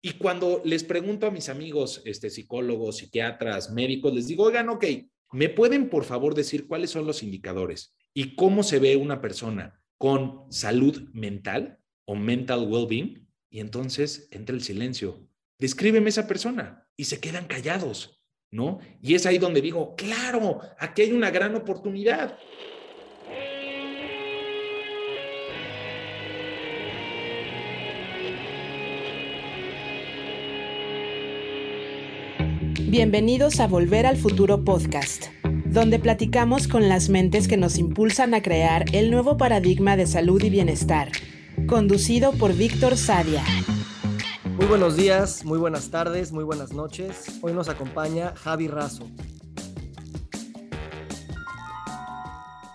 Y cuando les pregunto a mis amigos, este, psicólogos, psiquiatras, médicos, les digo, oigan, ok, ¿me pueden por favor decir cuáles son los indicadores y cómo se ve una persona con salud mental o mental well-being? Y entonces entra el silencio. Descríbeme esa persona y se quedan callados, ¿no? Y es ahí donde digo, claro, aquí hay una gran oportunidad. Bienvenidos a Volver al Futuro Podcast, donde platicamos con las mentes que nos impulsan a crear el nuevo paradigma de salud y bienestar, conducido por Víctor Sadia. Muy buenos días, muy buenas tardes, muy buenas noches. Hoy nos acompaña Javi Razo.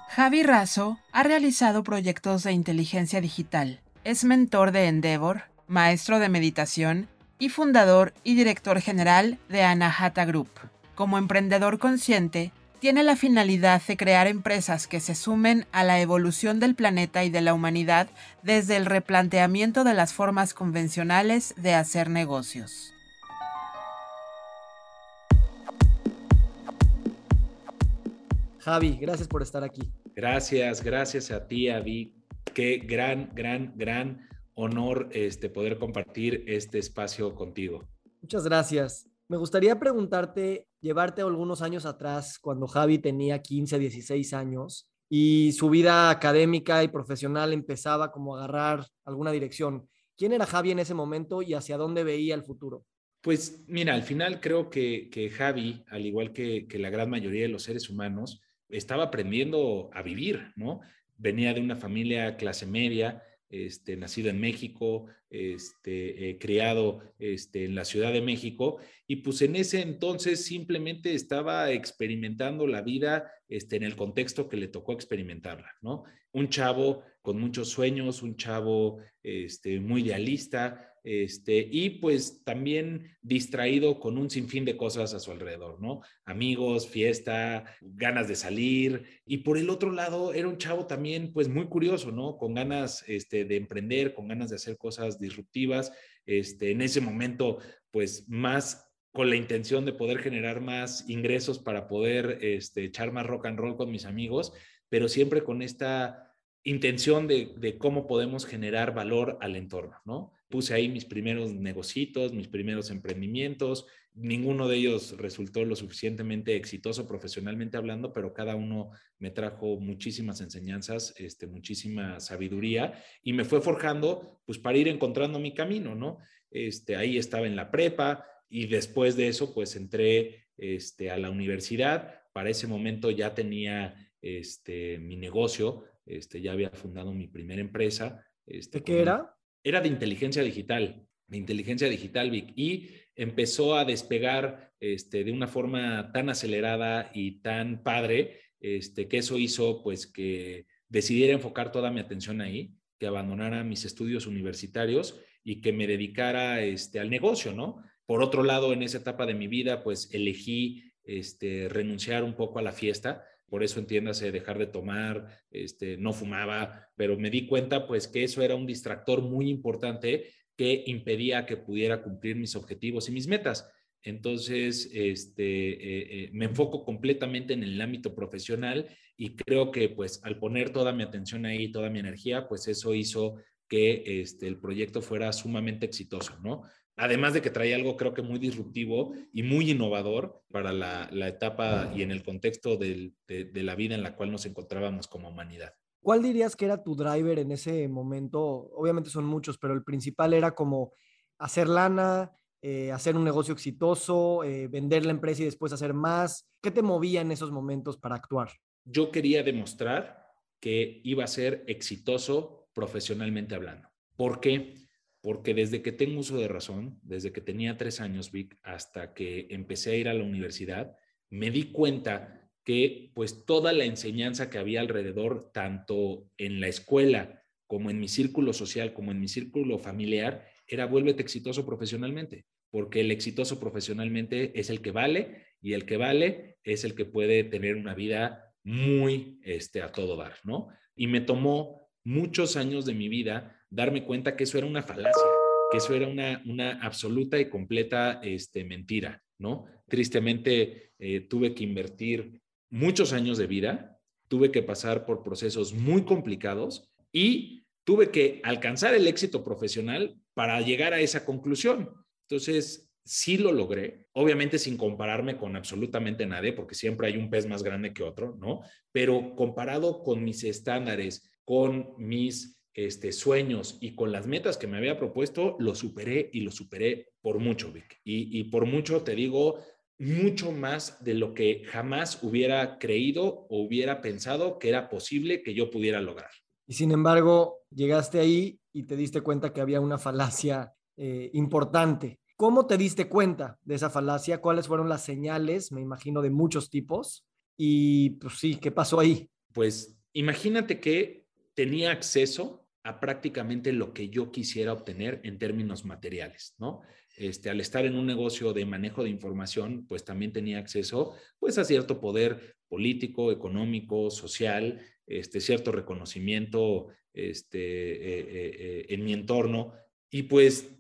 Javi Razo ha realizado proyectos de inteligencia digital. Es mentor de Endeavor, maestro de meditación y fundador y director general de Anahata Group. Como emprendedor consciente, tiene la finalidad de crear empresas que se sumen a la evolución del planeta y de la humanidad desde el replanteamiento de las formas convencionales de hacer negocios. Javi, gracias por estar aquí. Gracias, gracias a ti, Avi. Qué gran, gran, gran honor este, poder compartir este espacio contigo. Muchas gracias. Me gustaría preguntarte, llevarte algunos años atrás, cuando Javi tenía 15, 16 años y su vida académica y profesional empezaba como a agarrar alguna dirección. ¿Quién era Javi en ese momento y hacia dónde veía el futuro? Pues mira, al final creo que, que Javi, al igual que, que la gran mayoría de los seres humanos, estaba aprendiendo a vivir, ¿no? Venía de una familia clase media, este, nacido en México, este, eh, criado este, en la Ciudad de México, y pues en ese entonces simplemente estaba experimentando la vida en el contexto que le tocó experimentarla, ¿no? Un chavo con muchos sueños, un chavo este, muy idealista, este, y pues también distraído con un sinfín de cosas a su alrededor, ¿no? Amigos, fiesta, ganas de salir, y por el otro lado era un chavo también pues muy curioso, ¿no? Con ganas este, de emprender, con ganas de hacer cosas disruptivas, este, en ese momento pues más con la intención de poder generar más ingresos para poder este, echar más rock and roll con mis amigos, pero siempre con esta intención de, cómo podemos generar valor al entorno, ¿no? Puse ahí mis primeros negocios, mis primeros emprendimientos, ninguno de ellos resultó lo suficientemente exitoso profesionalmente hablando, pero cada uno me trajo muchísimas enseñanzas, este, muchísima sabiduría y me fue forjando pues para ir encontrando mi camino, ¿no? Este, ahí estaba en la prepa y después de eso pues entré este, a la universidad, para ese momento ya tenía este, mi negocio, este, ya había fundado mi primera empresa. Este, ¿De qué era? Era de inteligencia digital, de inteligencia digital, Vic, y empezó a despegar este, de una forma tan acelerada y tan padre, este, que eso hizo pues que decidiera enfocar toda mi atención ahí, que abandonara mis estudios universitarios y que me dedicara este, al negocio, ¿no? Por otro lado, en esa etapa de mi vida, pues elegí este, renunciar un poco a la fiesta, por eso entiéndase dejar de tomar, este, no fumaba, pero me di cuenta pues que eso era un distractor muy importante que impedía que pudiera cumplir mis objetivos y mis metas. Entonces, este, eh, eh, me enfoco completamente en el ámbito profesional y creo que pues al poner toda mi atención ahí, toda mi energía, pues eso hizo que este, el proyecto fuera sumamente exitoso, ¿no? Además de que traía algo creo que muy disruptivo y muy innovador para la, etapa y en el contexto de, la vida en la cual nos encontrábamos como humanidad. ¿Cuál dirías que era tu driver en ese momento? Obviamente son muchos, pero el principal era como hacer lana, eh, hacer un negocio exitoso, eh, vender la empresa y después hacer más. ¿Qué te movía en esos momentos para actuar? Yo quería demostrar que iba a ser exitoso profesionalmente hablando. ¿Por qué? Porque desde que tengo uso de razón, desde que tenía tres años, Vic, hasta que empecé a ir a la universidad, me di cuenta que pues toda la enseñanza que había alrededor, tanto en la escuela como en mi círculo social, como en mi círculo familiar, era vuélvete exitoso profesionalmente, porque el exitoso profesionalmente es el que vale y el que vale es el que puede tener una vida muy este, a todo dar, ¿no? Y me tomó muchos años de mi vida darme cuenta que eso era una falacia, que eso era una, una absoluta y completa este, mentira, ¿no? Tristemente eh, tuve que invertir muchos años de vida, tuve que pasar por procesos muy complicados y tuve que alcanzar el éxito profesional para llegar a esa conclusión. Entonces, sí lo logré, obviamente sin compararme con absolutamente nadie, porque siempre hay un pez más grande que otro, ¿no? Pero comparado con mis estándares, con mis este, sueños y con las metas que me había propuesto, lo superé y lo superé por mucho, Vic. Y, y por mucho te digo, mucho más de lo que jamás hubiera creído o hubiera pensado que era posible que yo pudiera lograr. Y sin embargo, llegaste ahí y te diste cuenta que había una falacia eh, importante. ¿Cómo te diste cuenta de esa falacia? ¿Cuáles fueron las señales, me imagino, de muchos tipos? Y pues sí, ¿qué pasó ahí? Pues imagínate que tenía acceso a prácticamente lo que yo quisiera obtener en términos materiales, ¿no? Este, al estar en un negocio de manejo de información, pues también tenía acceso pues a cierto poder político, económico, social, este, cierto reconocimiento este, eh, eh, eh, en mi entorno. Y pues,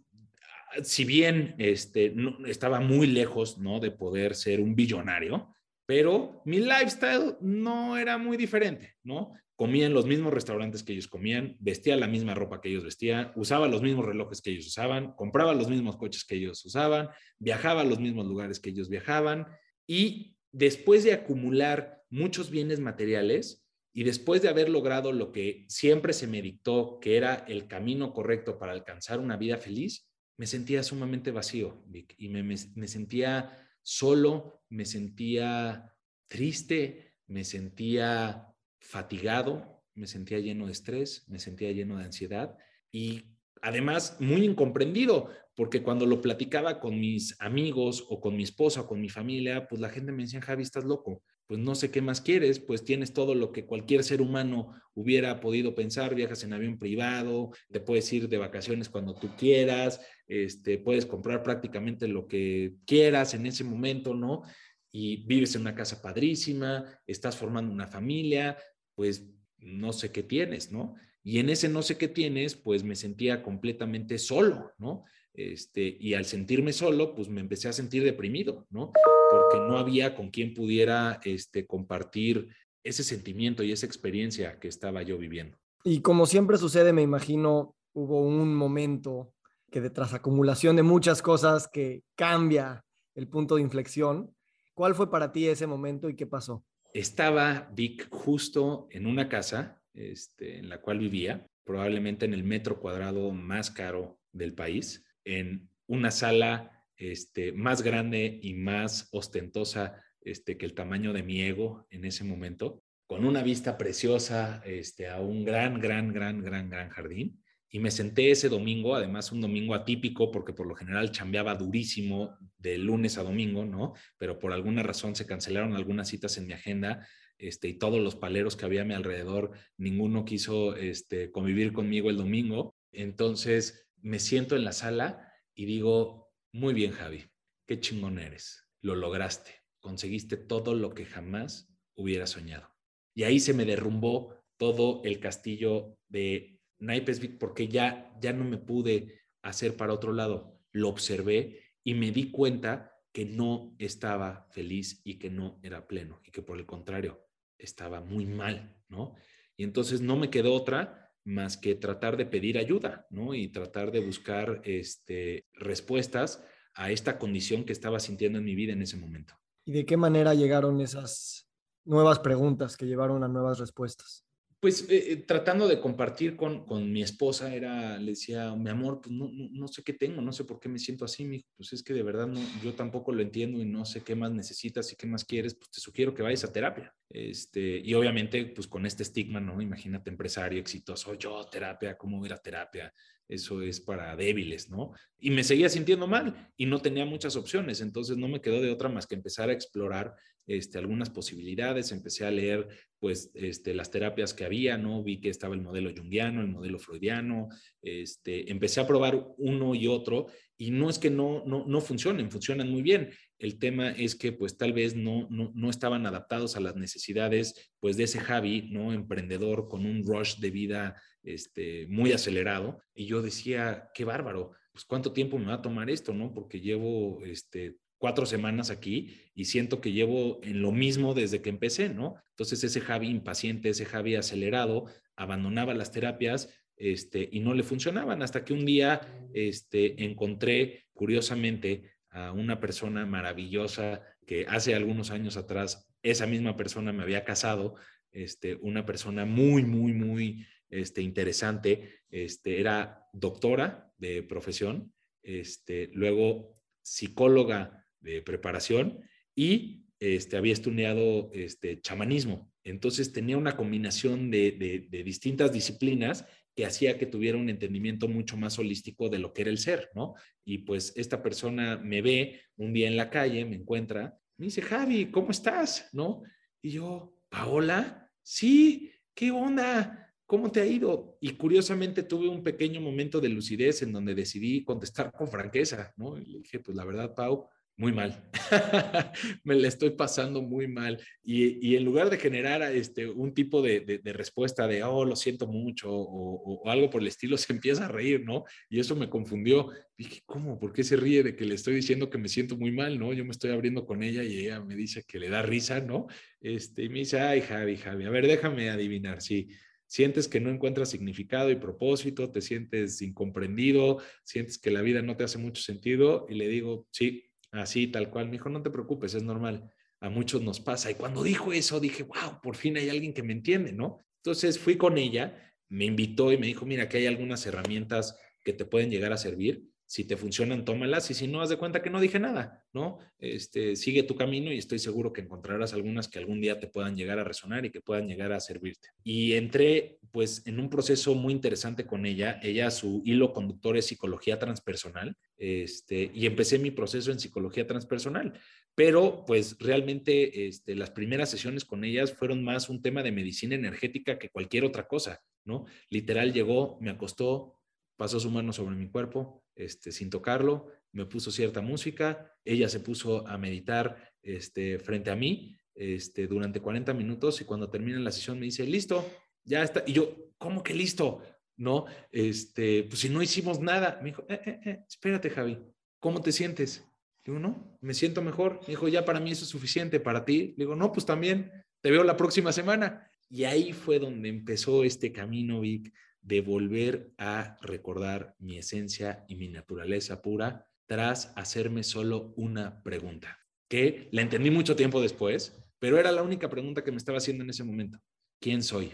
si bien este, estaba muy lejos ¿no? de poder ser un billonario, pero mi lifestyle no era muy diferente, ¿no? Comía en los mismos restaurantes que ellos comían, vestía la misma ropa que ellos vestían, usaba los mismos relojes que ellos usaban, compraba los mismos coches que ellos usaban, viajaba a los mismos lugares que ellos viajaban y después de acumular muchos bienes materiales, y después de haber logrado lo que siempre se me dictó, que era el camino correcto para alcanzar una vida feliz, me sentía sumamente vacío, y me, sentía solo, me sentía triste, me sentía fatigado, me sentía lleno de estrés, me sentía lleno de ansiedad y además muy incomprendido, porque cuando lo platicaba con mis amigos o con mi esposa o con mi familia, pues la gente me decía, Javi, estás loco pues no sé qué más quieres, pues tienes todo lo que cualquier ser humano hubiera podido pensar, viajas en avión privado, te puedes ir de vacaciones cuando tú quieras, este, puedes comprar prácticamente lo que quieras en ese momento, ¿no? Y vives en una casa padrísima, estás formando una familia, pues no sé qué tienes, ¿no? Y en ese no sé qué tienes, pues me sentía completamente solo, ¿no? Este, y al sentirme solo, pues me empecé a sentir deprimido, ¿no? Porque no había con quien pudiera este, compartir ese sentimiento y esa experiencia que estaba yo viviendo. Y como siempre sucede, me imagino, hubo un momento que de tras acumulación de muchas cosas que cambia el punto de inflexión. ¿Cuál fue para ti ese momento y qué pasó? Estaba Vic justo en una casa este, en la cual vivía, probablemente en el metro cuadrado más caro del país en una sala este, más grande y más ostentosa este, que el tamaño de mi ego en ese momento, con una vista preciosa este, a un gran, gran, gran, gran, gran jardín. Y me senté ese domingo, además un domingo atípico, porque por lo general chambeaba durísimo de lunes a domingo, ¿no? Pero por alguna razón se cancelaron algunas citas en mi agenda este, y todos los paleros que había a mi alrededor, ninguno quiso este, convivir conmigo el domingo. Entonces me siento en la sala y digo, muy bien Javi, qué chingón eres, lo lograste, conseguiste todo lo que jamás hubiera soñado. Y ahí se me derrumbó todo el castillo de Naipes porque ya, ya no me pude hacer para otro lado. Lo observé y me di cuenta que no estaba feliz y que no era pleno y que por el contrario estaba muy mal, ¿no? Y entonces no me quedó otra más que tratar de pedir ayuda, ¿no? Y tratar de buscar este, respuestas a esta condición que estaba sintiendo en mi vida en ese momento. ¿Y de qué manera llegaron esas nuevas preguntas que llevaron a nuevas respuestas? Pues eh, eh, tratando de compartir con, con, mi esposa, era, le decía, mi amor, pues no, no, sé qué tengo, no sé por qué me siento así, mi pues es que de verdad no, yo tampoco lo entiendo y no sé qué más necesitas y qué más quieres, pues te sugiero que vayas a terapia. Este, y obviamente, pues con este estigma, ¿no? Imagínate empresario exitoso, yo terapia, ¿cómo ir a terapia? Eso es para débiles, ¿no? Y me seguía sintiendo mal y no tenía muchas opciones, entonces no me quedó de otra más que empezar a explorar este, algunas posibilidades, empecé a leer pues este, las terapias que había, ¿no? Vi que estaba el modelo junguiano, el modelo freudiano, este, empecé a probar uno y otro y no es que no, no, no funcionen, funcionan muy bien. El tema es que pues tal vez no, no, no, estaban adaptados a las necesidades pues de ese Javi, ¿no? Emprendedor con un rush de vida este, muy acelerado. Y yo decía, qué bárbaro, pues cuánto tiempo me va a tomar esto, ¿no? Porque llevo este, cuatro semanas aquí y siento que llevo en lo mismo desde que empecé, ¿no? Entonces ese Javi impaciente, ese Javi acelerado, abandonaba las terapias este, y no le funcionaban hasta que un día este, encontré, curiosamente, a una persona maravillosa que hace algunos años atrás esa misma persona me había casado, este, una persona muy, muy, muy este, interesante, este, era doctora de profesión, este, luego psicóloga de preparación y este, había estudiado este, chamanismo. Entonces tenía una combinación de, de distintas disciplinas que hacía que tuviera un entendimiento mucho más holístico de lo que era el ser, ¿no? Y pues esta persona me ve un día en la calle, me encuentra, me dice, Javi, ¿cómo estás? ¿No? Y yo, Paola, sí, ¿qué onda? ¿Cómo te ha ido? Y curiosamente tuve un pequeño momento de lucidez en donde decidí contestar con franqueza, ¿no? Y le dije, pues la verdad, Pau, muy mal. me la estoy pasando muy mal. Y, y en lugar de generar este, un tipo de, de, respuesta de, oh, lo siento mucho o, o, algo por el estilo, se empieza a reír, ¿no? Y eso me confundió. Dije, ¿cómo? ¿Por qué se ríe de que le estoy diciendo que me siento muy mal, ¿no? Yo me estoy abriendo con ella y ella me dice que le da risa, ¿no? Este, y me dice, ay, Javi, Javi, a ver, déjame adivinar, sí sientes que no encuentras significado y propósito, te sientes incomprendido, sientes que la vida no te hace mucho sentido y le digo, sí, Así, tal cual. Me dijo, no te preocupes, es normal. A muchos nos pasa. Y cuando dijo eso, dije, wow, por fin hay alguien que me entiende, ¿no? Entonces fui con ella, me invitó y me dijo, mira, que hay algunas herramientas que te pueden llegar a servir si te funcionan, tómalas y si no, haz de cuenta que no dije nada, ¿no? Este, sigue tu camino y estoy seguro que encontrarás algunas que algún día te puedan llegar a resonar y que puedan llegar a servirte. Y entré pues en un proceso muy interesante con ella. Ella, su hilo conductor es psicología transpersonal, este, y empecé mi proceso en psicología transpersonal. Pero pues realmente este, las primeras sesiones con ellas fueron más un tema de medicina energética que cualquier otra cosa, ¿no? Literal llegó, me acostó, pasó su mano sobre mi cuerpo, este, sin tocarlo, me puso cierta música, ella se puso a meditar este, frente a mí este, durante 40 minutos y cuando termina la sesión me dice, listo, ya está. Y yo, ¿cómo que listo? No, este, pues si no hicimos nada. Me dijo, eh, eh, eh, espérate, Javi, ¿cómo te sientes? Digo, no, me siento mejor. Me dijo, ya para mí eso es suficiente, para ti. Digo, no, pues también te veo la próxima semana. Y ahí fue donde empezó este camino, Vic, de volver a recordar mi esencia y mi naturaleza pura tras hacerme solo una pregunta, que la entendí mucho tiempo después, pero era la única pregunta que me estaba haciendo en ese momento. ¿Quién soy?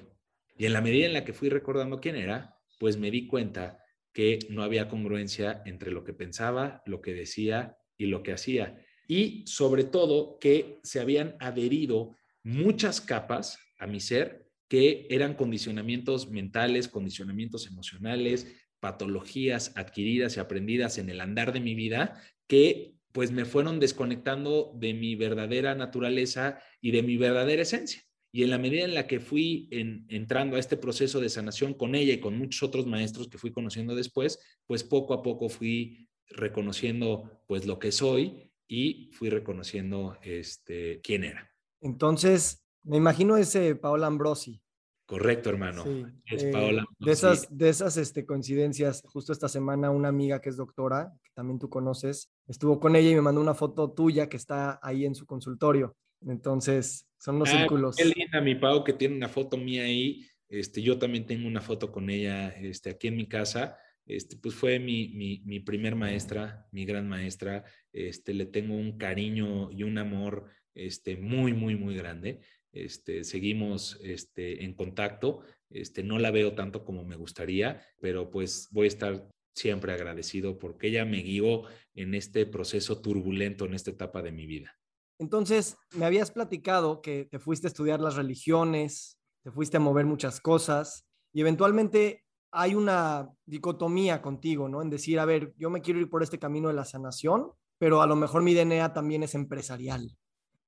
Y en la medida en la que fui recordando quién era, pues me di cuenta que no había congruencia entre lo que pensaba, lo que decía y lo que hacía. Y sobre todo que se habían adherido muchas capas a mi ser que eran condicionamientos mentales, condicionamientos emocionales, patologías adquiridas y aprendidas en el andar de mi vida que pues me fueron desconectando de mi verdadera naturaleza y de mi verdadera esencia. Y en la medida en la que fui entrando a este proceso de sanación con ella y con muchos otros maestros que fui conociendo después, pues poco a poco fui reconociendo pues lo que soy y fui reconociendo este quién era. Entonces, me imagino ese Paola Ambrosi. Correcto, hermano. Es eh, Paola. De esas, de esas este, coincidencias, justo esta semana una amiga que es doctora, que también tú conoces, estuvo con ella y me mandó una foto tuya que está ahí en su consultorio. Entonces, son los ah, círculos. Qué linda mi Pau que tiene una foto mía ahí. Este, yo también tengo una foto con ella este, aquí en mi casa. Este, pues fue mi, mi, mi primer maestra, mi gran maestra. Este, le tengo un cariño y un amor este, muy, muy, muy grande. Este, seguimos este, en contacto. Este, no la veo tanto como me gustaría, pero pues voy a estar siempre agradecido porque ella me guió en este proceso turbulento, en esta etapa de mi vida. Entonces, me habías platicado que te fuiste a estudiar las religiones, te fuiste a mover muchas cosas y eventualmente hay una dicotomía contigo, ¿no? En decir, a ver, yo me quiero ir por este camino de la sanación, pero a lo mejor mi DNA también es empresarial.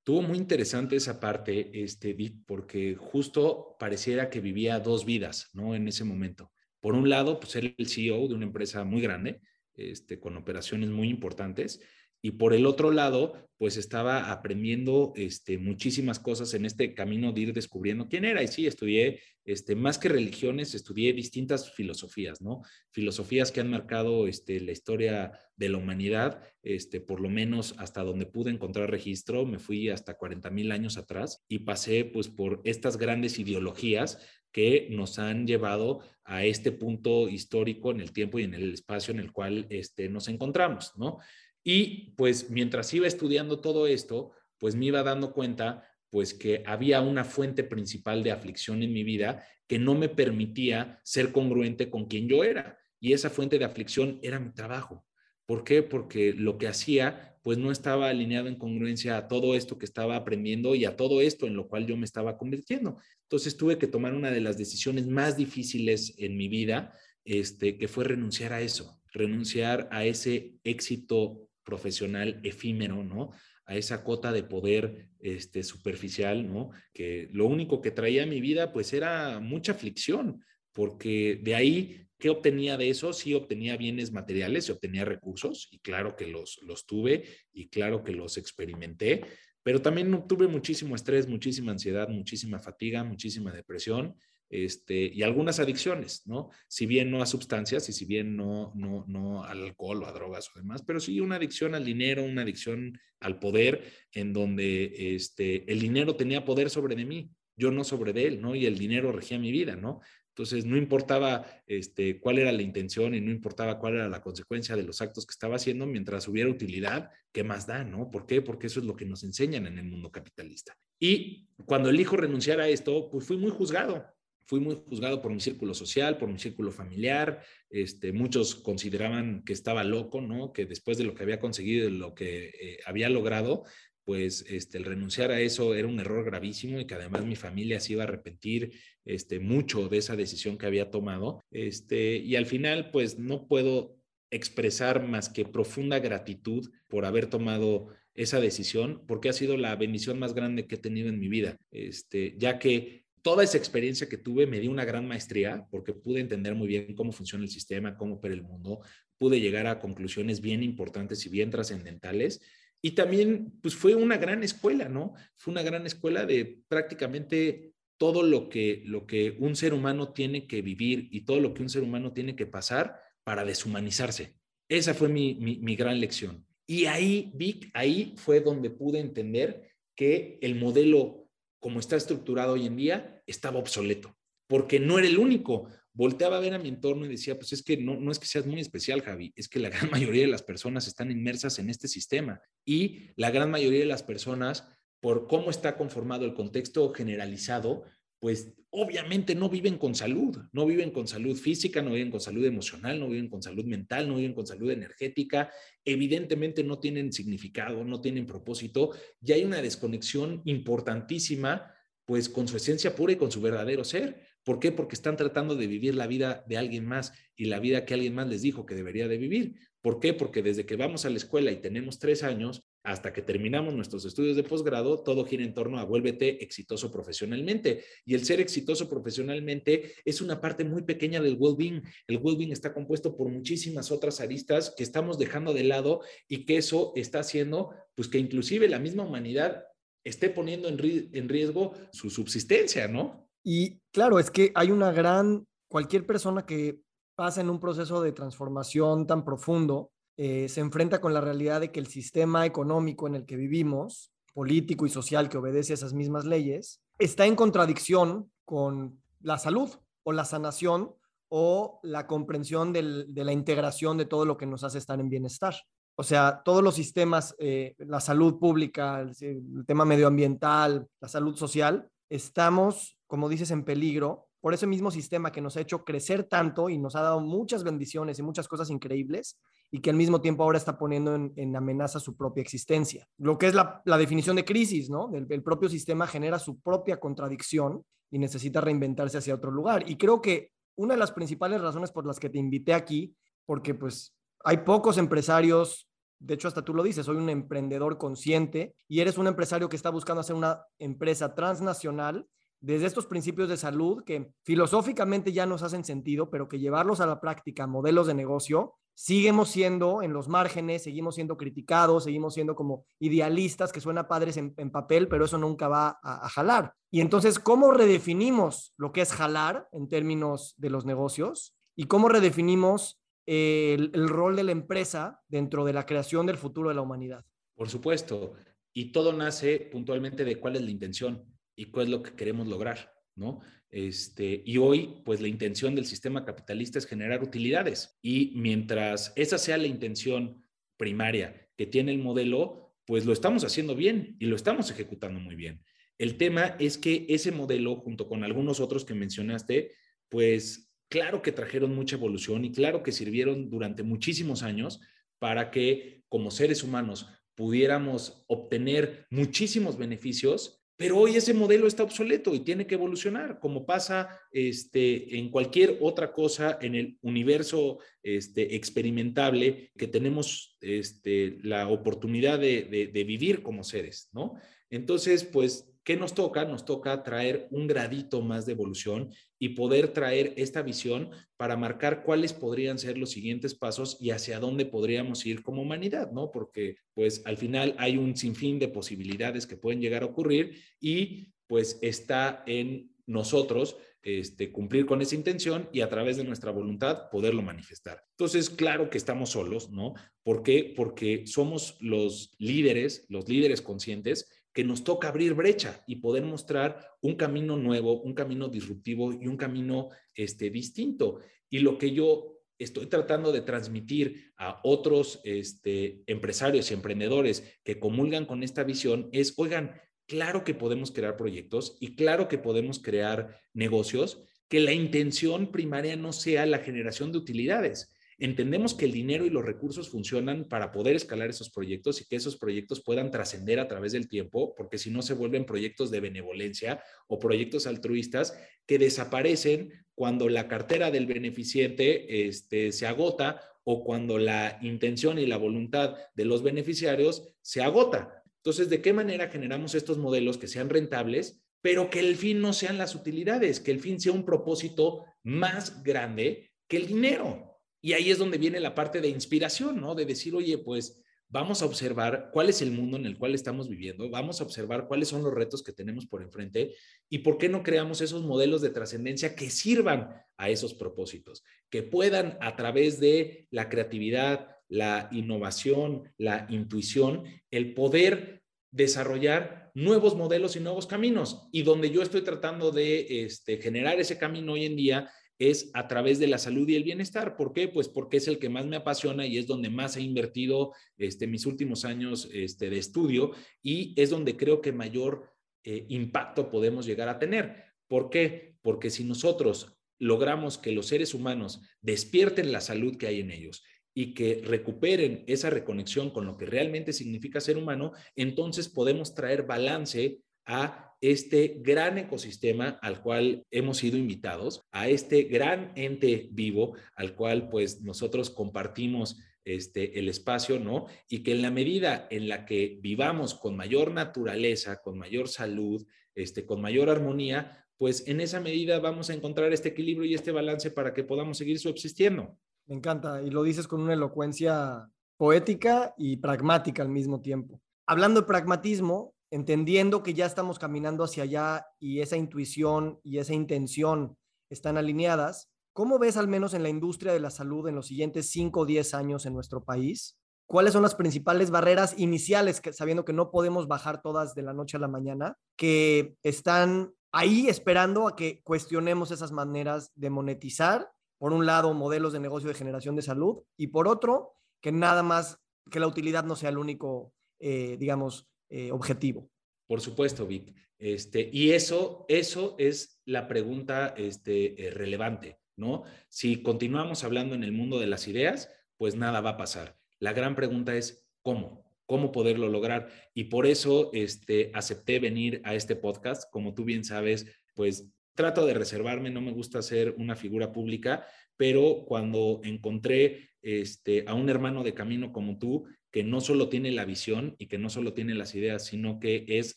Tuvo muy interesante esa parte, este, porque justo pareciera que vivía dos vidas, ¿no? En ese momento. Por un lado, pues era el CEO de una empresa muy grande, este, con operaciones muy importantes, Y por el otro lado, pues estaba aprendiendo este, muchísimas cosas en este camino de ir descubriendo quién era. Y sí, estudié, este, más que religiones, estudié distintas filosofías, ¿no? Filosofías que han marcado este, la historia de la humanidad, este, por lo menos hasta donde pude encontrar registro, me fui hasta 40 mil años atrás y pasé pues por estas grandes ideologías que nos han llevado a este punto histórico en el tiempo y en el espacio en el cual este, nos encontramos, ¿no? Y pues mientras iba estudiando todo esto, pues me iba dando cuenta pues que había una fuente principal de aflicción en mi vida que no me permitía ser congruente con quien yo era. Y esa fuente de aflicción era mi trabajo. ¿Por qué? Porque lo que hacía pues no estaba alineado en congruencia a todo esto que estaba aprendiendo y a todo esto en lo cual yo me estaba convirtiendo. Entonces tuve que tomar una de las decisiones más difíciles en mi vida, este, que fue renunciar a eso, renunciar a ese éxito profesional efímero, ¿no? A esa cota de poder este, superficial, ¿no? Que lo único que traía a mi vida, pues era mucha aflicción, porque de ahí, ¿qué obtenía de eso? Sí obtenía bienes materiales, y obtenía recursos, y claro que los, los tuve, y claro que los experimenté, pero también tuve muchísimo estrés, muchísima ansiedad, muchísima fatiga, muchísima depresión, este, y algunas adicciones, ¿no? Si bien no a sustancias y si bien no, no, no al alcohol o a drogas o demás, pero sí una adicción al dinero, una adicción al poder, en donde este, el dinero tenía poder sobre de mí, yo no sobre de él, ¿no? Y el dinero regía mi vida, ¿no? Entonces, no importaba este, cuál era la intención y no importaba cuál era la consecuencia de los actos que estaba haciendo, mientras hubiera utilidad, ¿qué más da, no? ¿Por qué? Porque eso es lo que nos enseñan en el mundo capitalista. Y cuando elijo renunciar a esto, pues fui muy juzgado, fui muy juzgado por mi círculo social, por mi círculo familiar. Este, muchos consideraban que estaba loco, ¿no? Que después de lo que había conseguido, de lo que eh, había logrado, pues este, el renunciar a eso era un error gravísimo y que además mi familia se iba a arrepentir este, mucho de esa decisión que había tomado. Este, y al final, pues no puedo expresar más que profunda gratitud por haber tomado esa decisión, porque ha sido la bendición más grande que he tenido en mi vida, este, ya que toda esa experiencia que tuve me dio una gran maestría porque pude entender muy bien cómo funciona el sistema, cómo opera el mundo, pude llegar a conclusiones bien importantes y bien trascendentales. Y también, pues fue una gran escuela, ¿no? Fue una gran escuela de prácticamente todo lo que, lo que un ser humano tiene que vivir y todo lo que un ser humano tiene que pasar para deshumanizarse. Esa fue mi, mi, mi gran lección. Y ahí, Vic, ahí fue donde pude entender que el modelo como está estructurado hoy en día, estaba obsoleto, porque no era el único. Volteaba a ver a mi entorno y decía, pues es que no, no es que seas muy especial, Javi, es que la gran mayoría de las personas están inmersas en este sistema y la gran mayoría de las personas, por cómo está conformado el contexto generalizado, pues obviamente no viven con salud, no viven con salud física, no viven con salud emocional, no viven con salud mental, no viven con salud energética, evidentemente no tienen significado, no tienen propósito y hay una desconexión importantísima pues con su esencia pura y con su verdadero ser. ¿Por qué? Porque están tratando de vivir la vida de alguien más y la vida que alguien más les dijo que debería de vivir. ¿Por qué? Porque desde que vamos a la escuela y tenemos tres años, hasta que terminamos nuestros estudios de posgrado, todo gira en torno a vuélvete exitoso profesionalmente. Y el ser exitoso profesionalmente es una parte muy pequeña del well-being. El well-being está compuesto por muchísimas otras aristas que estamos dejando de lado y que eso está haciendo, pues que inclusive la misma humanidad esté poniendo en, riesgo su subsistencia, ¿no? Y claro, es que hay una gran, cualquier persona que pasa en un proceso de transformación tan profundo, eh, se enfrenta con la realidad de que el sistema económico en el que vivimos, político y social que obedece a esas mismas leyes, está en contradicción con la salud o la sanación o la comprensión de la integración de todo lo que nos hace estar en bienestar. O sea, todos los sistemas, eh, la salud pública, el tema medioambiental, la salud social, estamos, como dices, en peligro por ese mismo sistema que nos ha hecho crecer tanto y nos ha dado muchas bendiciones y muchas cosas increíbles y que al mismo tiempo ahora está poniendo en, amenaza su propia existencia. Lo que es la, definición de crisis, ¿no? El, propio sistema genera su propia contradicción y necesita reinventarse hacia otro lugar. Y creo que una de las principales razones por las que te invité aquí, porque pues hay pocos empresarios, de hecho hasta tú lo dices, soy un emprendedor consciente y eres un empresario que está buscando hacer una empresa transnacional desde estos principios de salud que filosóficamente ya nos hacen sentido, pero que llevarlos a la práctica, modelos de negocio, seguimos siendo en los márgenes, seguimos siendo criticados, seguimos siendo como idealistas que suena padres en, papel, pero eso nunca va a, jalar. Y entonces, ¿cómo redefinimos lo que es jalar en términos de los negocios? ¿Y cómo redefinimos el, el rol de la empresa dentro de la creación del futuro de la humanidad? Por supuesto. Y todo nace puntualmente de cuál es la intención y cuál es lo que queremos lograr, ¿no? Este, y hoy, pues la intención del sistema capitalista es generar utilidades. Y mientras esa sea la intención primaria que tiene el modelo, pues lo estamos haciendo bien y lo estamos ejecutando muy bien. El tema es que ese modelo, junto con algunos otros que mencionaste, pues claro que trajeron mucha evolución y claro que sirvieron durante muchísimos años para que como seres humanos pudiéramos obtener muchísimos beneficios pero hoy ese modelo está obsoleto y tiene que evolucionar, como pasa este, en cualquier otra cosa en el universo este, experimentable que tenemos este, la oportunidad de, de vivir como seres, ¿no? Entonces, pues ¿Qué nos toca? Nos toca traer un gradito más de evolución y poder traer esta visión para marcar cuáles podrían ser los siguientes pasos y hacia dónde podríamos ir como humanidad, ¿no? Porque pues al final hay un sinfín de posibilidades que pueden llegar a ocurrir y pues está en nosotros este, cumplir con esa intención y a través de nuestra voluntad poderlo manifestar. Entonces, claro que estamos solos, ¿no? ¿Por qué? Porque somos los líderes, los líderes conscientes que nos toca abrir brecha y poder mostrar un camino nuevo, un camino disruptivo y un camino este, distinto. Y lo que yo estoy tratando de transmitir a otros este, empresarios y emprendedores que comulgan con esta visión es, oigan, claro que podemos crear proyectos y claro que podemos crear negocios, que la intención primaria no sea la generación de utilidades, Entendemos que el dinero y los recursos funcionan para poder escalar esos proyectos y que esos proyectos puedan trascender a través del tiempo, porque si no se vuelven proyectos de benevolencia o proyectos altruistas que desaparecen cuando la cartera del beneficiente este, se agota o cuando la intención y la voluntad de los beneficiarios se agota. Entonces, ¿de qué manera generamos estos modelos que sean rentables, pero que el fin no sean las utilidades, que el fin sea un propósito más grande que el dinero? Y ahí es donde viene la parte de inspiración, ¿no? De decir, oye, pues vamos a observar cuál es el mundo en el cual estamos viviendo, vamos a observar cuáles son los retos que tenemos por enfrente y por qué no creamos esos modelos de trascendencia que sirvan a esos propósitos, que puedan a través de la creatividad, la innovación, la intuición, el poder desarrollar nuevos modelos y nuevos caminos. Y donde yo estoy tratando de este, generar ese camino hoy en día es a través de la salud y el bienestar. ¿Por qué? Pues porque es el que más me apasiona y es donde más he invertido este, mis últimos años este, de estudio y es donde creo que mayor eh, impacto podemos llegar a tener. ¿Por qué? Porque si nosotros logramos que los seres humanos despierten la salud que hay en ellos y que recuperen esa reconexión con lo que realmente significa ser humano, entonces podemos traer balance a este gran ecosistema al cual hemos sido invitados, a este gran ente vivo al cual pues nosotros compartimos este, el espacio, ¿no? Y que en la medida en la que vivamos con mayor naturaleza, con mayor salud, este, con mayor armonía, pues en esa medida vamos a encontrar este equilibrio y este balance para que podamos seguir subsistiendo. Me encanta, y lo dices con una elocuencia poética y pragmática al mismo tiempo. Hablando de pragmatismo, entendiendo que ya estamos caminando hacia allá y esa intuición y esa intención están alineadas, ¿cómo ves al menos en la industria de la salud en los siguientes 5 o 10 años en nuestro país? ¿Cuáles son las principales barreras iniciales, sabiendo que no podemos bajar todas de la noche a la mañana, que están ahí esperando a que cuestionemos esas maneras de monetizar? Por un lado, modelos de negocio de generación de salud y por otro, que nada más, que la utilidad no sea el único, eh, digamos, eh, objetivo. Por supuesto, Vic. Este, y eso, eso es la pregunta este, eh, relevante, ¿no? Si continuamos hablando en el mundo de las ideas, pues nada va a pasar. La gran pregunta es, ¿cómo? ¿Cómo poderlo lograr? Y por eso este, acepté venir a este podcast. Como tú bien sabes, pues trato de reservarme, no me gusta ser una figura pública, pero cuando encontré este, a un hermano de camino como tú que no solo tiene la visión y que no solo tiene las ideas, sino que es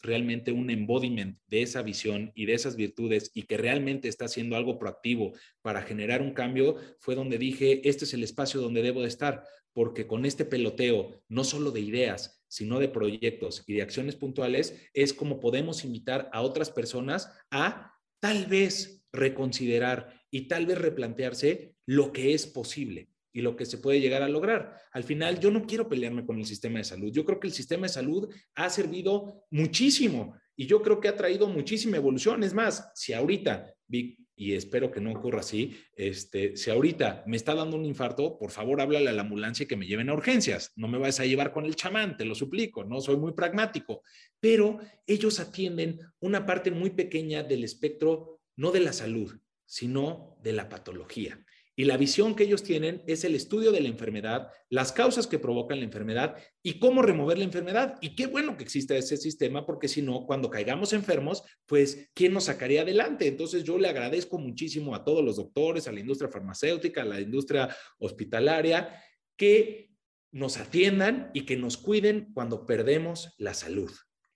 realmente un embodiment de esa visión y de esas virtudes y que realmente está haciendo algo proactivo para generar un cambio, fue donde dije, este es el espacio donde debo de estar, porque con este peloteo, no solo de ideas, sino de proyectos y de acciones puntuales, es como podemos invitar a otras personas a tal vez reconsiderar y tal vez replantearse lo que es posible y lo que se puede llegar a lograr. Al final, yo no quiero pelearme con el sistema de salud. Yo creo que el sistema de salud ha servido muchísimo y yo creo que ha traído muchísima evolución. Es más, si ahorita, y espero que no ocurra así, este, si ahorita me está dando un infarto, por favor háblale a la ambulancia y que me lleven a urgencias. No me vayas a llevar con el chamán, te lo suplico, no soy muy pragmático. Pero ellos atienden una parte muy pequeña del espectro, no de la salud, sino de la patología. Y la visión que ellos tienen es el estudio de la enfermedad, las causas que provocan la enfermedad y cómo remover la enfermedad. Y qué bueno que exista ese sistema, porque si no, cuando caigamos enfermos, pues, ¿quién nos sacaría adelante? Entonces, yo le agradezco muchísimo a todos los doctores, a la industria farmacéutica, a la industria hospitalaria, que nos atiendan y que nos cuiden cuando perdemos la salud.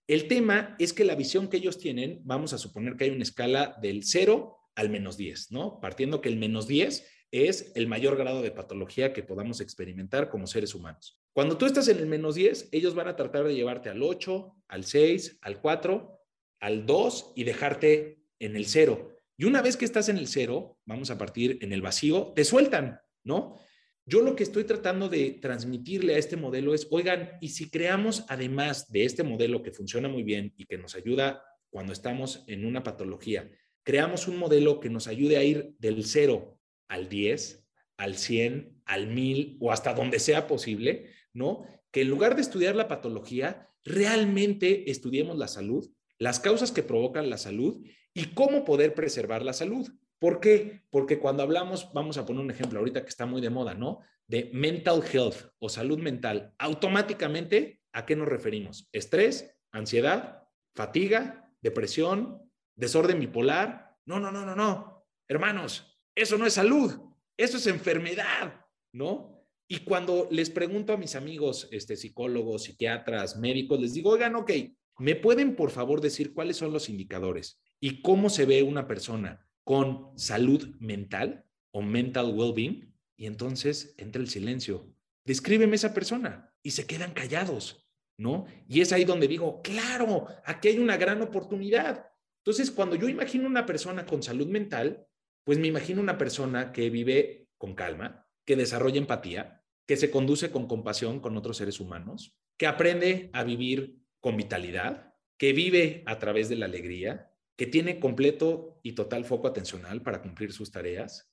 El tema es que la visión que ellos tienen, vamos a suponer que hay una escala del 0 al menos 10, ¿no? Partiendo que el menos 10 es el mayor grado de patología que podamos experimentar como seres humanos. Cuando tú estás en el menos 10, ellos van a tratar de llevarte al 8, al 6, al 4, al 2 y dejarte en el 0. Y una vez que estás en el 0, vamos a partir en el vacío, te sueltan, ¿no? Yo lo que estoy tratando de transmitirle a este modelo es, oigan, y si creamos además de este modelo que funciona muy bien y que nos ayuda cuando estamos en una patología, creamos un modelo que nos ayude a ir del 0 al 10, al 100, al 1000 o hasta donde sea posible, ¿no? Que en lugar de estudiar la patología, realmente estudiemos la salud, las causas que provocan la salud y cómo poder preservar la salud. ¿Por qué? Porque cuando hablamos, vamos a poner un ejemplo ahorita que está muy de moda, ¿no? De mental health o salud mental, automáticamente, ¿a qué nos referimos? Estrés, ansiedad, fatiga, depresión, desorden bipolar. No, no, no, no, no. Hermanos, eso no es salud, eso es enfermedad, ¿no? Y cuando les pregunto a mis amigos, este, psicólogos, psiquiatras, médicos, les digo, oigan, ok, ¿me pueden por favor decir cuáles son los indicadores y cómo se ve una persona con salud mental o mental well-being? Y entonces entra el silencio. Descríbeme esa persona y se quedan callados, ¿no? Y es ahí donde digo, claro, aquí hay una gran oportunidad. Entonces, cuando yo imagino una persona con salud mental, pues me imagino una persona que vive con calma, que desarrolla empatía, que se conduce con compasión con otros seres humanos, que aprende a vivir con vitalidad, que vive a través de la alegría, que tiene completo y total foco atencional para cumplir sus tareas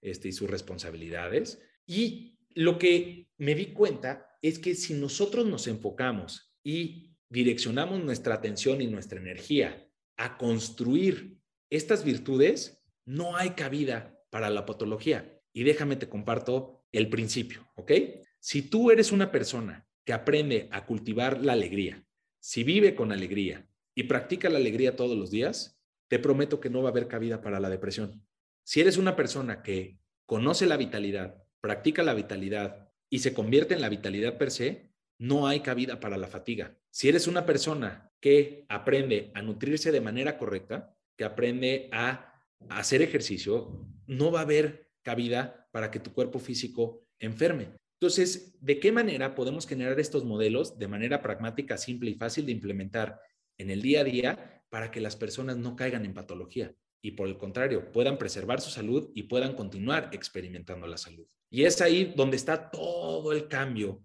este, y sus responsabilidades. Y lo que me di cuenta es que si nosotros nos enfocamos y direccionamos nuestra atención y nuestra energía a construir estas virtudes, no hay cabida para la patología. Y déjame te comparto el principio, ¿ok? Si tú eres una persona que aprende a cultivar la alegría, si vive con alegría y practica la alegría todos los días, te prometo que no va a haber cabida para la depresión. Si eres una persona que conoce la vitalidad, practica la vitalidad y se convierte en la vitalidad per se, no hay cabida para la fatiga. Si eres una persona que aprende a nutrirse de manera correcta, que aprende a hacer ejercicio, no va a haber cabida para que tu cuerpo físico enferme. Entonces, ¿de qué manera podemos generar estos modelos de manera pragmática, simple y fácil de implementar en el día a día para que las personas no caigan en patología y por el contrario, puedan preservar su salud y puedan continuar experimentando la salud? Y es ahí donde está todo el cambio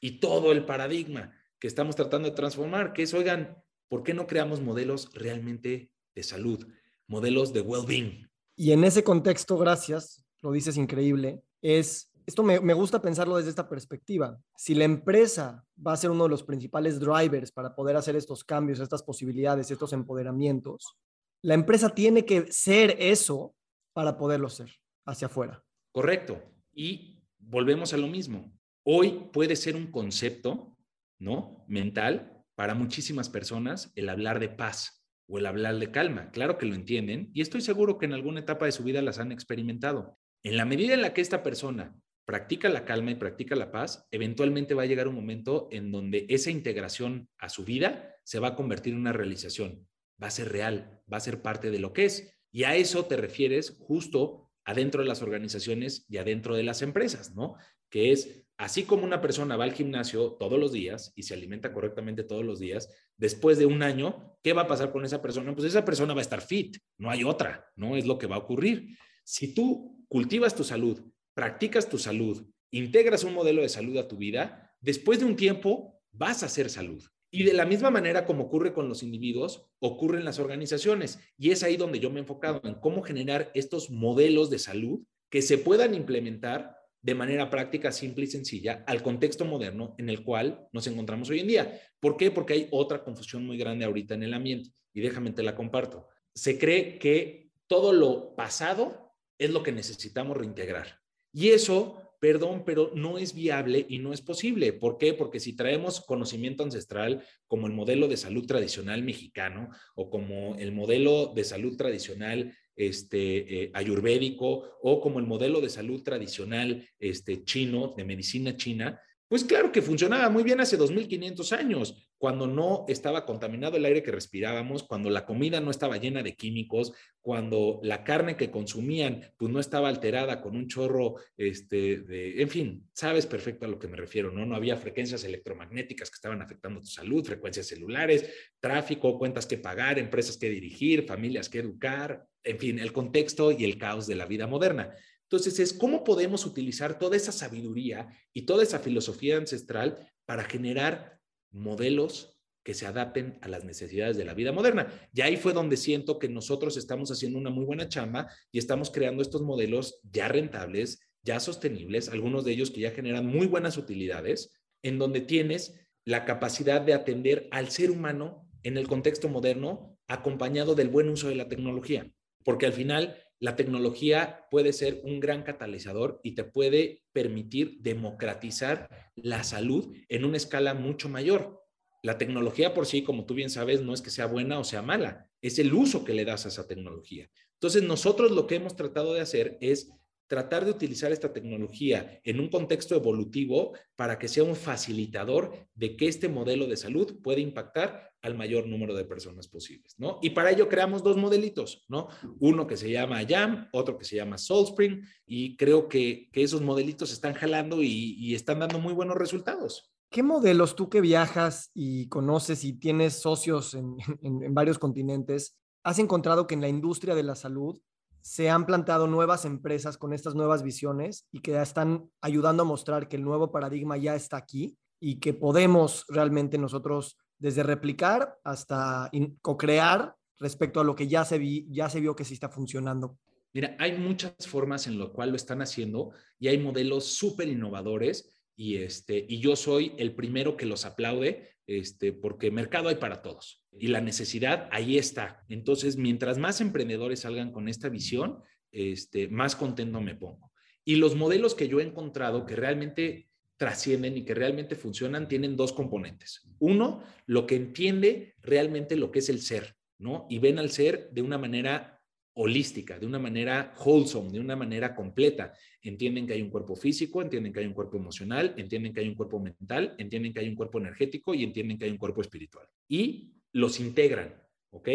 y todo el paradigma que estamos tratando de transformar, que es, oigan, ¿por qué no creamos modelos realmente de salud? Modelos de well-being. Y en ese contexto, gracias, lo dices increíble, es, esto me, me, gusta pensarlo desde esta perspectiva. Si la empresa va a ser uno de los principales drivers para poder hacer estos cambios, estas posibilidades, estos empoderamientos, la empresa tiene que ser eso para poderlo ser hacia afuera. Correcto. Y volvemos a lo mismo. Hoy puede ser un concepto, ¿no? Mental para muchísimas personas el hablar de paz o el hablar de calma. Claro que lo entienden y estoy seguro que en alguna etapa de su vida las han experimentado. En la medida en la que esta persona practica la calma y practica la paz, eventualmente va a llegar un momento en donde esa integración a su vida se va a convertir en una realización, va a ser real, va a ser parte de lo que es. Y a eso te refieres justo adentro de las organizaciones y adentro de las empresas, ¿no? Que es así como una persona va al gimnasio todos los días y se alimenta correctamente todos los días, después de un año, ¿qué va a pasar con esa persona? Pues esa persona va a estar fit, no hay otra, ¿no? Es lo que va a ocurrir. Si tú cultivas tu salud, practicas tu salud, integras un modelo de salud a tu vida, después de un tiempo vas a hacer salud. Y de la misma manera como ocurre con los individuos, ocurre en las organizaciones. Y es ahí donde yo me he enfocado en cómo generar estos modelos de salud que se puedan implementar de manera práctica, simple y sencilla al contexto moderno en el cual nos encontramos hoy en día. ¿Por qué? Porque hay otra confusión muy grande ahorita en el ambiente y déjame te la comparto. Se cree que todo lo pasado es lo que necesitamos reintegrar. Y eso, perdón, pero no es viable y no es posible. ¿Por qué? Porque si traemos conocimiento ancestral como el modelo de salud tradicional mexicano o como el modelo de salud tradicional este, eh, ayurvédico o como el modelo de salud tradicional este, chino, de medicina china, pues claro que funcionaba muy bien hace 2500 años, cuando no estaba contaminado el aire que respirábamos, cuando la comida no estaba llena de químicos, cuando la carne que consumían pues no estaba alterada con un chorro este de en fin, sabes perfecto a lo que me refiero, ¿no? No había frecuencias electromagnéticas que estaban afectando tu salud, frecuencias celulares, tráfico, cuentas que pagar, empresas que dirigir, familias que educar, en fin, el contexto y el caos de la vida moderna. Entonces es cómo podemos utilizar toda esa sabiduría y toda esa filosofía ancestral para generar modelos que se adapten a las necesidades de la vida moderna. Y ahí fue donde siento que nosotros estamos haciendo una muy buena chamba y estamos creando estos modelos ya rentables, ya sostenibles, algunos de ellos que ya generan muy buenas utilidades, en donde tienes la capacidad de atender al ser humano en el contexto moderno acompañado del buen uso de la tecnología. Porque al final la tecnología puede ser un gran catalizador y te puede permitir democratizar la salud en una escala mucho mayor. La tecnología por sí, como tú bien sabes, no es que sea buena o sea mala, es el uso que le das a esa tecnología. Entonces, nosotros lo que hemos tratado de hacer es tratar de utilizar esta tecnología en un contexto evolutivo para que sea un facilitador de que este modelo de salud pueda impactar al mayor número de personas posibles, ¿no? Y para ello creamos dos modelitos, ¿no? Uno que se llama YAM, otro que se llama SoulSpring, y creo que, esos modelitos están jalando y, están dando muy buenos resultados. ¿Qué modelos tú que viajas y conoces y tienes socios en, en varios continentes, has encontrado que en la industria de la salud se han plantado nuevas empresas con estas nuevas visiones y que están ayudando a mostrar que el nuevo paradigma ya está aquí y que podemos realmente nosotros desde replicar hasta co-crear respecto a lo que ya se, vi, ya se vio que sí está funcionando. Mira, hay muchas formas en lo cual lo están haciendo y hay modelos súper innovadores y, este, y yo soy el primero que los aplaude este, porque mercado hay para todos y la necesidad ahí está. Entonces, mientras más emprendedores salgan con esta visión, este, más contento me pongo. Y los modelos que yo he encontrado que realmente trascienden y que realmente funcionan tienen dos componentes. Uno, lo que entiende realmente lo que es el ser, ¿no? Y ven al ser de una manera holística, de una manera wholesome, de una manera completa. Entienden que hay un cuerpo físico, entienden que hay un cuerpo emocional, entienden que hay un cuerpo mental, entienden que hay un cuerpo energético y entienden que hay un cuerpo espiritual. Y los integran, ¿ok?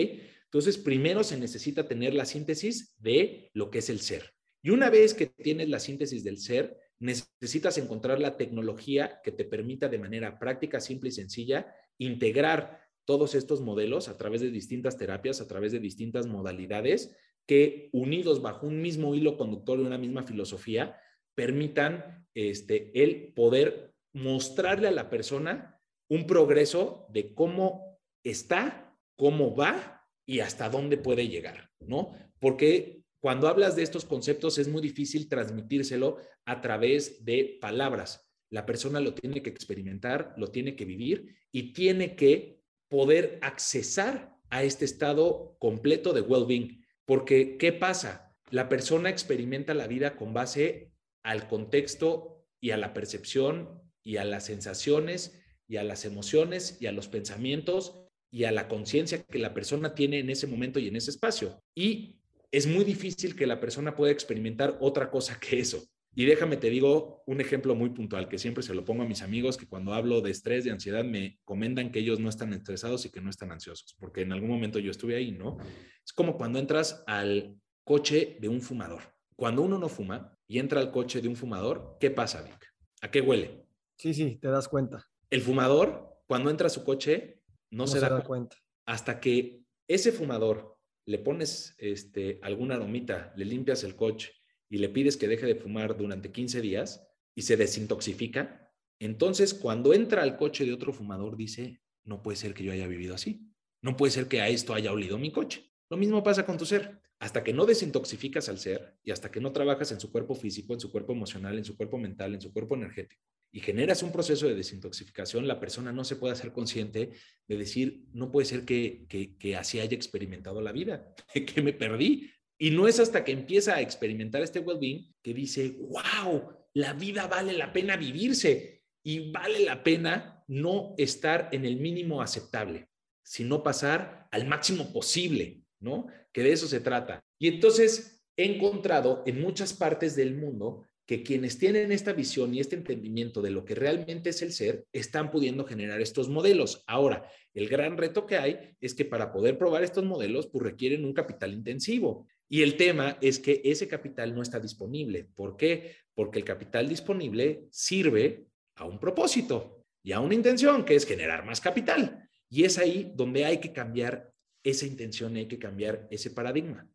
Entonces, primero se necesita tener la síntesis de lo que es el ser. Y una vez que tienes la síntesis del ser, necesitas encontrar la tecnología que te permita de manera práctica, simple y sencilla integrar todos estos modelos a través de distintas terapias, a través de distintas modalidades que unidos bajo un mismo hilo conductor y una misma filosofía permitan este, el poder mostrarle a la persona un progreso de cómo está, cómo va y hasta dónde puede llegar, ¿no? Porque cuando hablas de estos conceptos es muy difícil transmitírselo a través de palabras. La persona lo tiene que experimentar, lo tiene que vivir y tiene que poder accesar a este estado completo de well-being. Porque, ¿qué pasa? La persona experimenta la vida con base al contexto y a la percepción y a las sensaciones y a las emociones y a los pensamientos y a la conciencia que la persona tiene en ese momento y en ese espacio. Y es muy difícil que la persona pueda experimentar otra cosa que eso. Y déjame te digo un ejemplo muy puntual que siempre se lo pongo a mis amigos que cuando hablo de estrés, de ansiedad, me comentan que ellos no están estresados y que no están ansiosos, porque en algún momento yo estuve ahí, ¿no? Es como cuando entras al coche de un fumador. Cuando uno no fuma y entra al coche de un fumador, ¿qué pasa, Vic? ¿A qué huele? Sí, sí, te das cuenta. El fumador, cuando entra a su coche, no, se, da, cuenta. Hasta que ese fumador le pones este, alguna aromita, le limpias el coche y le pides que deje de fumar durante 15 días y se desintoxica, entonces cuando entra al coche de otro fumador dice, no puede ser que yo haya vivido así, no puede ser que a esto haya olido mi coche. Lo mismo pasa con tu ser. Hasta que no desintoxificas al ser y hasta que no trabajas en su cuerpo físico, en su cuerpo emocional, en su cuerpo mental, en su cuerpo energético, y generas un proceso de desintoxicación, la persona no se puede hacer consciente de decir, no puede ser que, que, que así haya experimentado la vida, que me perdí, y no es hasta que empieza a experimentar este well-being que dice, wow, la vida vale la pena vivirse y vale la pena no estar en el mínimo aceptable, sino pasar al máximo posible, ¿no? Que de eso se trata. Y entonces he encontrado en muchas partes del mundo que quienes tienen esta visión y este entendimiento de lo que realmente es el ser, están pudiendo generar estos modelos. Ahora, el gran reto que hay es que para poder probar estos modelos, pues requieren un capital intensivo. Y el tema es que ese capital no está disponible. ¿Por qué? Porque el capital disponible sirve a un propósito y a una intención, que es generar más capital. Y es ahí donde hay que cambiar esa intención, hay que cambiar ese paradigma.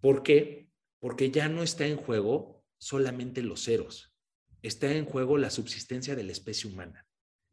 ¿Por qué? Porque ya no está en juego solamente los ceros, está en juego la subsistencia de la especie humana.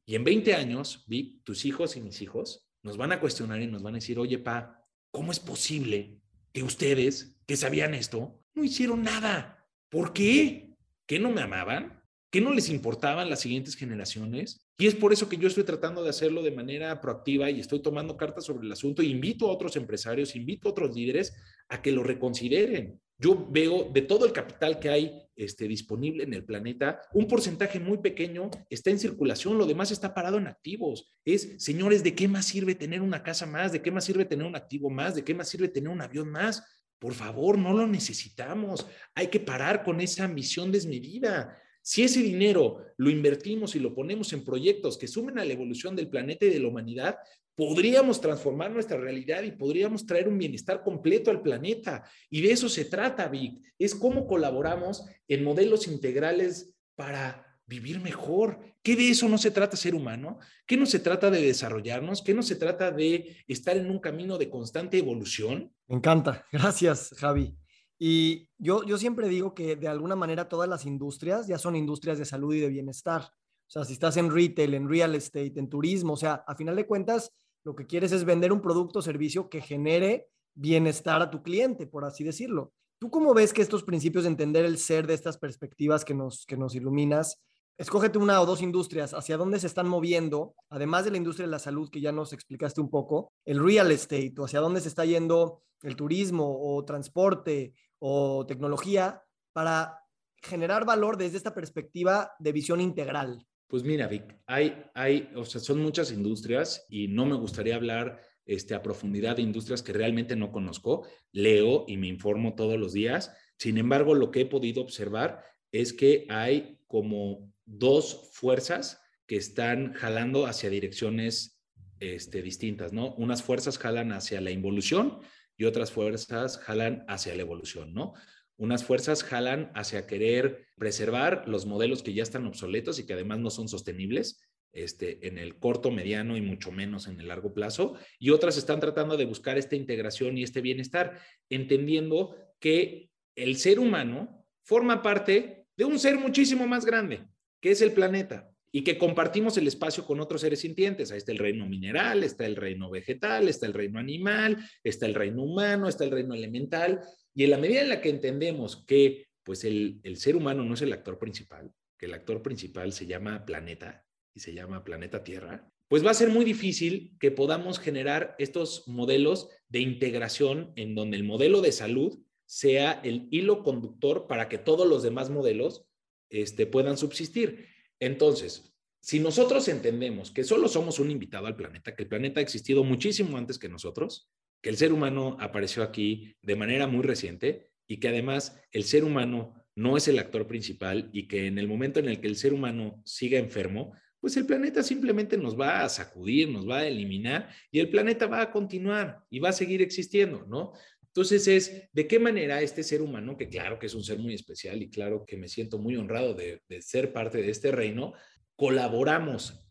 Y en 20 años, vi tus hijos y mis hijos nos van a cuestionar y nos van a decir, oye, pa, ¿cómo es posible que ustedes, que sabían esto, no hicieron nada. ¿Por qué? ¿Que no me amaban? ¿Que no les importaban las siguientes generaciones? Y es por eso que yo estoy tratando de hacerlo de manera proactiva y estoy tomando cartas sobre el asunto. E invito a otros empresarios, invito a otros líderes a que lo reconsideren. Yo veo de todo el capital que hay este, disponible en el planeta, un porcentaje muy pequeño está en circulación, lo demás está parado en activos. Es, señores, ¿de qué más sirve tener una casa más? ¿De qué más sirve tener un activo más? ¿De qué más sirve tener un avión más? Por favor, no lo necesitamos. Hay que parar con esa ambición desmedida. Si ese dinero lo invertimos y lo ponemos en proyectos que sumen a la evolución del planeta y de la humanidad, podríamos transformar nuestra realidad y podríamos traer un bienestar completo al planeta. Y de eso se trata, Vic. Es cómo colaboramos en modelos integrales para vivir mejor. ¿Qué de eso no se trata ser humano? ¿Qué no se trata de desarrollarnos? ¿Qué no se trata de estar en un camino de constante evolución? Me encanta. Gracias, Javi. Y yo, yo siempre digo que de alguna manera todas las industrias ya son industrias de salud y de bienestar. O sea, si estás en retail, en real estate, en turismo, o sea, a final de cuentas, lo que quieres es vender un producto o servicio que genere bienestar a tu cliente, por así decirlo. ¿Tú cómo ves que estos principios de entender el ser de estas perspectivas que nos, que nos iluminas, escógete una o dos industrias, hacia dónde se están moviendo, además de la industria de la salud que ya nos explicaste un poco, el real estate o hacia dónde se está yendo el turismo o transporte o tecnología para generar valor desde esta perspectiva de visión integral? Pues mira, Vic, hay, hay, o sea, son muchas industrias y no me gustaría hablar este, a profundidad de industrias que realmente no conozco. Leo y me informo todos los días. Sin embargo, lo que he podido observar es que hay como dos fuerzas que están jalando hacia direcciones este, distintas, ¿no? Unas fuerzas jalan hacia la involución y otras fuerzas jalan hacia la evolución, ¿no? Unas fuerzas jalan hacia querer preservar los modelos que ya están obsoletos y que además no son sostenibles este, en el corto, mediano y mucho menos en el largo plazo. Y otras están tratando de buscar esta integración y este bienestar, entendiendo que el ser humano forma parte de un ser muchísimo más grande, que es el planeta y que compartimos el espacio con otros seres sintientes. Ahí está el reino mineral, está el reino vegetal, está el reino animal, está el reino humano, está el reino elemental. Y en la medida en la que entendemos que pues el, el ser humano no es el actor principal, que el actor principal se llama planeta y se llama planeta Tierra, pues va a ser muy difícil que podamos generar estos modelos de integración en donde el modelo de salud sea el hilo conductor para que todos los demás modelos este, puedan subsistir. Entonces, si nosotros entendemos que solo somos un invitado al planeta, que el planeta ha existido muchísimo antes que nosotros, que el ser humano apareció aquí de manera muy reciente y que además el ser humano no es el actor principal y que en el momento en el que el ser humano siga enfermo, pues el planeta simplemente nos va a sacudir, nos va a eliminar y el planeta va a continuar y va a seguir existiendo, ¿no? Entonces es de qué manera este ser humano, que claro que es un ser muy especial y claro que me siento muy honrado de, ser parte de este reino, colaboramos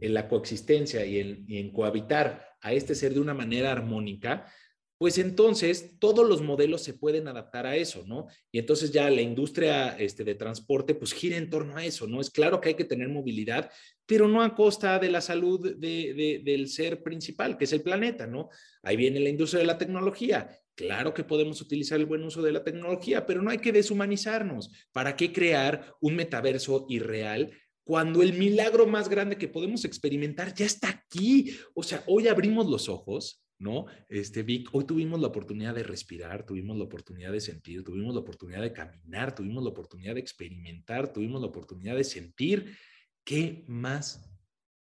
en la coexistencia y en cohabitar a este ser de una manera armónica, pues entonces todos los modelos se pueden adaptar a eso, ¿no? Y entonces ya la industria este, de transporte pues gira en torno a eso, ¿no? Es claro que hay que tener movilidad, pero no a costa de la salud del ser principal, que es el planeta, ¿no? Ahí viene la industria de la tecnología. Claro que podemos utilizar el buen uso de la tecnología, pero no hay que deshumanizarnos. ¿Para qué crear un metaverso irreal cuando el milagro más grande que podemos experimentar ya está aquí? O sea, hoy abrimos los ojos ¿no? Este, Vic, hoy tuvimos la oportunidad de respirar, tuvimos la oportunidad de sentir, tuvimos la oportunidad de caminar, tuvimos la oportunidad de experimentar, tuvimos la oportunidad de sentir. ¿Qué más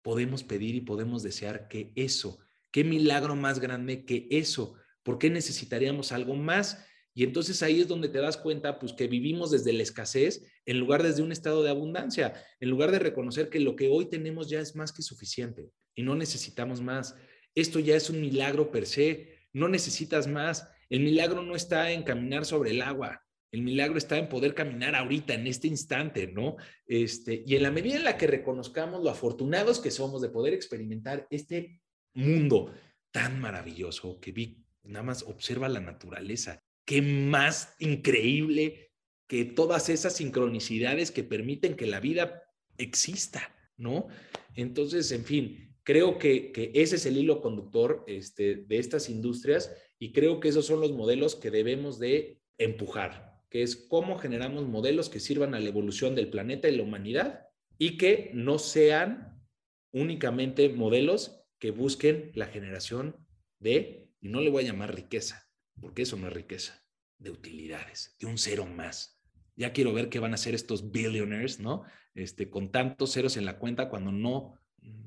podemos pedir y podemos desear que eso? ¿Qué milagro más grande que eso? ¿Por qué necesitaríamos algo más? Y entonces ahí es donde te das cuenta, pues que vivimos desde la escasez en lugar desde un estado de abundancia, en lugar de reconocer que lo que hoy tenemos ya es más que suficiente y no necesitamos más. Esto ya es un milagro per se, no necesitas más. El milagro no está en caminar sobre el agua, el milagro está en poder caminar ahorita, en este instante, ¿no? Este, y en la medida en la que reconozcamos lo afortunados que somos de poder experimentar este mundo tan maravilloso que vi, nada más observa la naturaleza, qué más increíble que todas esas sincronicidades que permiten que la vida exista, ¿no? Entonces, en fin, Creo que, ese es el hilo conductor este, de estas industrias y creo que esos son los modelos que debemos de empujar, que es cómo generamos modelos que sirvan a la evolución del planeta y la humanidad y que no sean únicamente modelos que busquen la generación de, y no le voy a llamar riqueza, porque eso no es riqueza, de utilidades, de un cero más. Ya quiero ver qué van a hacer estos billionaires, ¿no? Este, con tantos ceros en la cuenta cuando no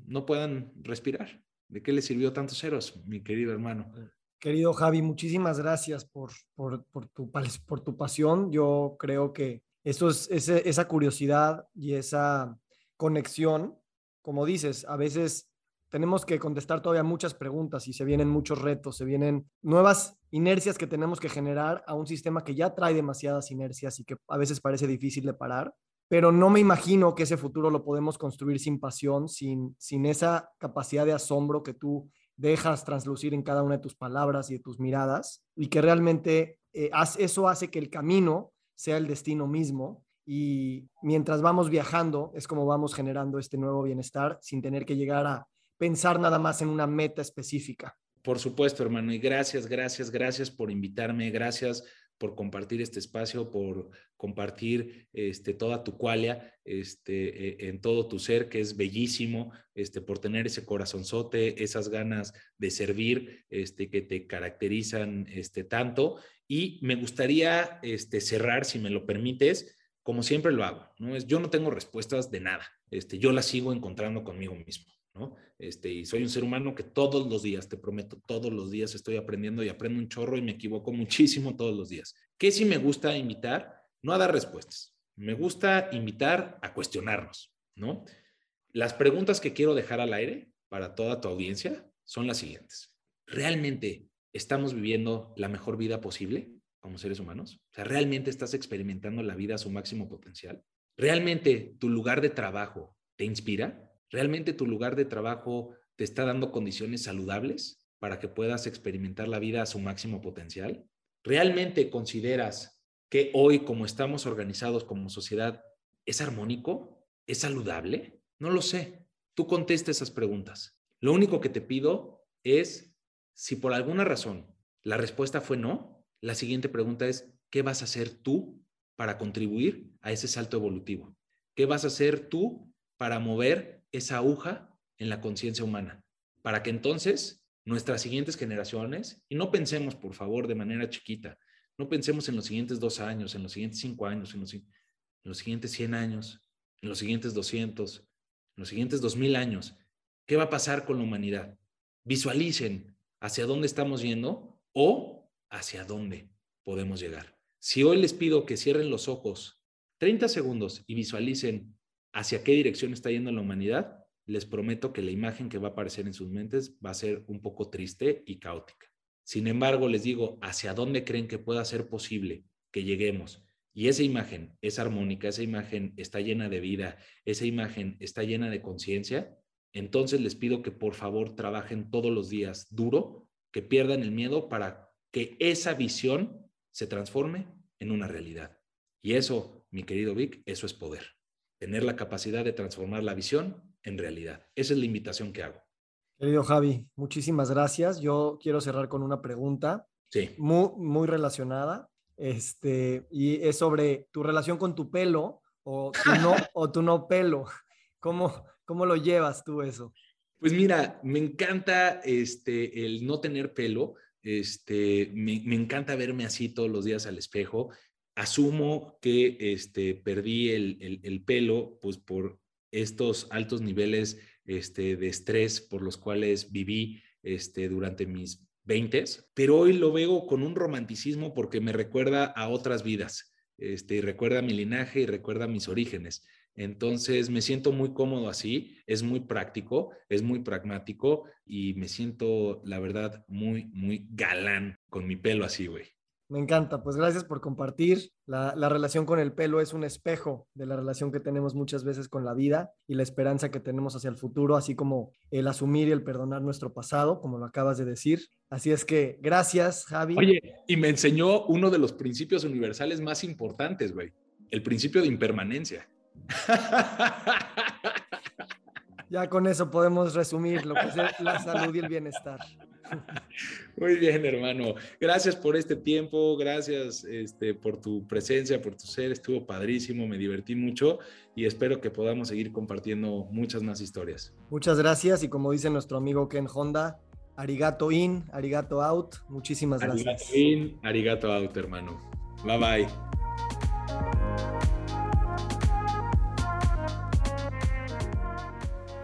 no puedan respirar. ¿De qué le sirvió tantos ceros, mi querido hermano? Querido Javi, muchísimas gracias por, por, tu, por tu pasión. Yo creo que eso es, esa curiosidad y esa conexión, como dices, a veces tenemos que contestar todavía muchas preguntas y se vienen muchos retos, se vienen nuevas inercias que tenemos que generar a un sistema que ya trae demasiadas inercias y que a veces parece difícil de parar pero no me imagino que ese futuro lo podemos construir sin pasión, sin, sin esa capacidad de asombro que tú dejas translucir en cada una de tus palabras y de tus miradas, y que realmente eh, eso hace que el camino sea el destino mismo, y mientras vamos viajando es como vamos generando este nuevo bienestar sin tener que llegar a pensar nada más en una meta específica. Por supuesto, hermano, y gracias, gracias, gracias por invitarme, gracias por compartir este espacio, por compartir este, toda tu cualia este, e, en todo tu ser, que es bellísimo, este, por tener ese corazonzote, esas ganas de servir este, que te caracterizan este, tanto. Y me gustaría este, cerrar, si me lo permites, como siempre lo hago. ¿no? Es, yo no tengo respuestas de nada, este, yo las sigo encontrando conmigo mismo. Este, y soy un ser humano que todos los días, te prometo, todos los días estoy aprendiendo y aprendo un chorro y me equivoco muchísimo todos los días. ¿Qué si me gusta invitar? No a dar respuestas. Me gusta invitar a cuestionarnos, ¿no? Las preguntas que quiero dejar al aire para toda tu audiencia son las siguientes. ¿Realmente estamos viviendo la mejor vida posible como seres humanos? O sea, ¿realmente estás experimentando la vida a su máximo potencial? ¿Realmente tu lugar de trabajo te inspira? ¿Realmente tu lugar de trabajo te está dando condiciones saludables para que puedas experimentar la vida a su máximo potencial? ¿Realmente consideras que hoy, como estamos organizados como sociedad, es armónico? ¿Es saludable? No lo sé. Tú contesta esas preguntas. Lo único que te pido es, si por alguna razón la respuesta fue no, la siguiente pregunta es, ¿qué vas a hacer tú para contribuir a ese salto evolutivo? ¿Qué vas a hacer tú para mover esa aguja en la conciencia humana, para que entonces nuestras siguientes generaciones, y no pensemos, por favor, de manera chiquita, no pensemos en los siguientes dos años, en los siguientes cinco años, en los, en los siguientes cien años, en los siguientes doscientos, en los siguientes dos mil años. ¿Qué va a pasar con la humanidad? Visualicen hacia dónde estamos yendo o hacia dónde podemos llegar. Si hoy les pido que cierren los ojos 30 segundos y visualicen hacia qué dirección está yendo la humanidad, les prometo que la imagen que va a aparecer en sus mentes va a ser un poco triste y caótica. Sin embargo, les digo, hacia dónde creen que pueda ser posible que lleguemos. Y esa imagen es armónica, esa imagen está llena de vida, esa imagen está llena de conciencia, entonces les pido que por favor trabajen todos los días duro, que pierdan el miedo para que esa visión se transforme en una realidad. Y eso, mi querido Vic, eso es poder. Tener la capacidad de transformar la visión en realidad. Esa es la invitación que hago. Querido Javi, muchísimas gracias. Yo quiero cerrar con una pregunta sí. muy, muy relacionada. Este, y es sobre tu relación con tu pelo o tu no, o tu no pelo. ¿Cómo, ¿Cómo lo llevas tú eso? Pues mira, me encanta este, el no tener pelo. Este, me, me, encanta verme así todos los días al espejo. Asumo que este, perdí el, el, el pelo pues, por estos altos niveles este, de estrés por los cuales viví este, durante mis 20, pero hoy lo veo con un romanticismo porque me recuerda a otras vidas, este, recuerda mi linaje y recuerda mis orígenes. Entonces me siento muy cómodo así, es muy práctico, es muy pragmático y me siento, la verdad, muy, muy galán con mi pelo así, güey. Me encanta, pues gracias por compartir. La, la, relación con el pelo es un espejo de la relación que tenemos muchas veces con la vida y la esperanza que tenemos hacia el futuro, así como el asumir y el perdonar nuestro pasado, como lo acabas de decir. Así es que gracias, Javi. Oye, y me enseñó uno de los principios universales más importantes, güey, el principio de impermanencia. Ya con eso podemos resumir lo que es la salud y el bienestar. Muy bien, hermano. Gracias por este tiempo, gracias este, por tu presencia, por tu ser. Estuvo padrísimo, me divertí mucho y espero que podamos seguir compartiendo muchas más historias. Muchas gracias y como dice nuestro amigo Ken Honda, arigato in, arigato out. Muchísimas gracias. Arigato in, arigato out, hermano. Bye bye.